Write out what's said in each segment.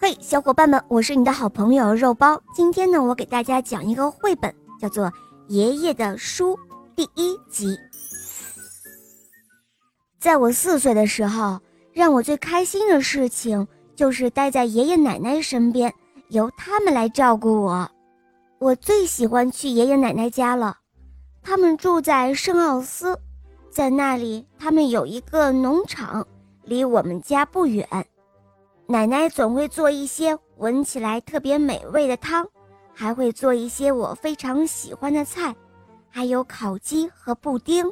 嘿，小伙伴们，我是你的好朋友肉包。今天呢，我给大家讲一个绘本，叫做《爷爷的书》第一集。在我四岁的时候，让我最开心的事情就是待在爷爷奶奶身边，由他们来照顾我。我最喜欢去爷爷奶奶家了，他们住在圣奥斯，在那里他们有一个农场，离我们家不远。奶奶总会做一些闻起来特别美味的汤，还会做一些我非常喜欢的菜，还有烤鸡和布丁。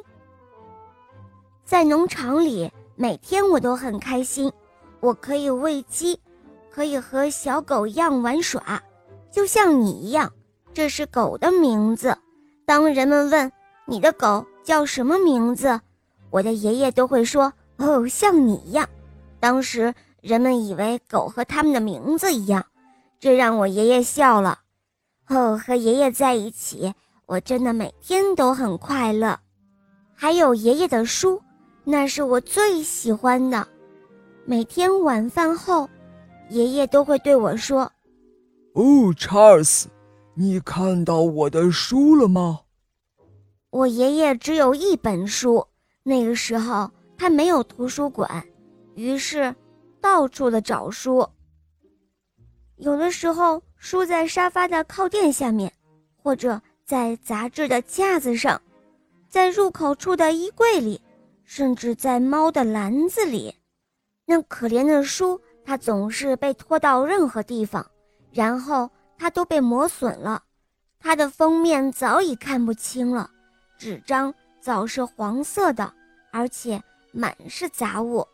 在农场里，每天我都很开心，我可以喂鸡，可以和小狗一样玩耍，就像你一样。这是狗的名字。当人们问你的狗叫什么名字，我的爷爷都会说：“哦，像你一样。”当时。人们以为狗和他们的名字一样，这让我爷爷笑了。哦，和爷爷在一起，我真的每天都很快乐。还有爷爷的书，那是我最喜欢的。每天晚饭后，爷爷都会对我说：“哦，查尔斯，你看到我的书了吗？”我爷爷只有一本书，那个时候他没有图书馆，于是。到处的找书，有的时候书在沙发的靠垫下面，或者在杂志的架子上，在入口处的衣柜里，甚至在猫的篮子里。那可怜的书，它总是被拖到任何地方，然后它都被磨损了，它的封面早已看不清了，纸张早是黄色的，而且满是杂物。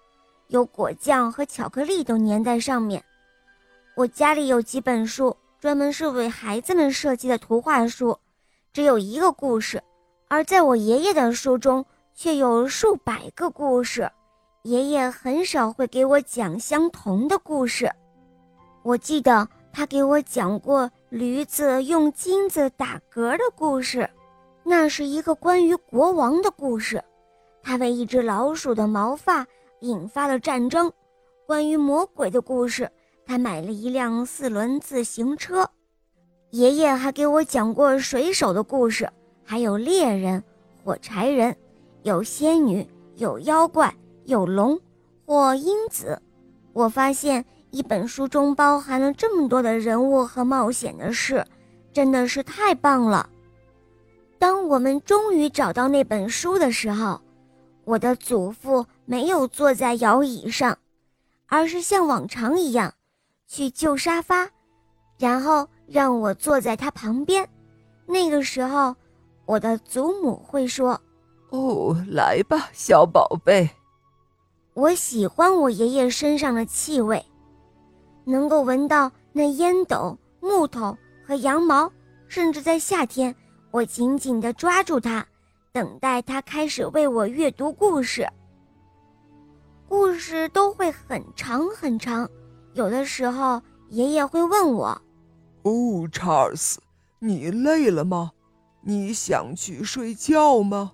有果酱和巧克力都粘在上面。我家里有几本书，专门是为孩子们设计的图画书，只有一个故事；而在我爷爷的书中，却有数百个故事。爷爷很少会给我讲相同的故事。我记得他给我讲过驴子用金子打嗝的故事，那是一个关于国王的故事。他为一只老鼠的毛发。引发了战争。关于魔鬼的故事，他买了一辆四轮自行车。爷爷还给我讲过水手的故事，还有猎人、火柴人，有仙女，有妖怪，有龙或鹰子。我发现一本书中包含了这么多的人物和冒险的事，真的是太棒了。当我们终于找到那本书的时候，我的祖父没有坐在摇椅上，而是像往常一样，去旧沙发，然后让我坐在他旁边。那个时候，我的祖母会说：“哦，来吧，小宝贝。”我喜欢我爷爷身上的气味，能够闻到那烟斗、木头和羊毛，甚至在夏天，我紧紧地抓住他。等待他开始为我阅读故事，故事都会很长很长。有的时候，爷爷会问我：“哦，查尔斯，你累了吗？你想去睡觉吗？”“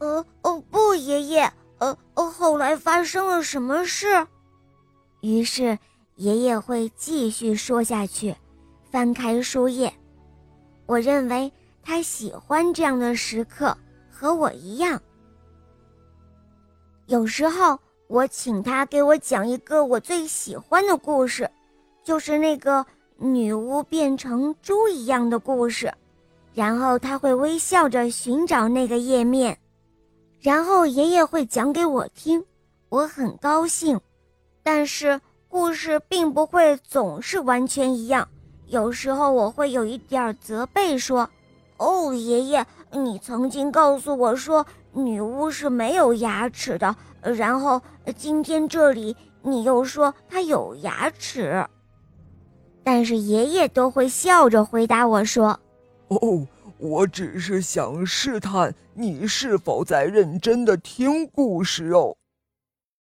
呃，哦，不，爷爷，呃，呃，后来发生了什么事？”于是，爷爷会继续说下去，翻开书页。我认为。他喜欢这样的时刻，和我一样。有时候我请他给我讲一个我最喜欢的故事，就是那个女巫变成猪一样的故事。然后他会微笑着寻找那个页面，然后爷爷会讲给我听，我很高兴。但是故事并不会总是完全一样，有时候我会有一点责备说。哦，爷爷，你曾经告诉我说女巫是没有牙齿的，然后今天这里你又说她有牙齿。但是爷爷都会笑着回答我说：“哦，我只是想试探你是否在认真的听故事哦。”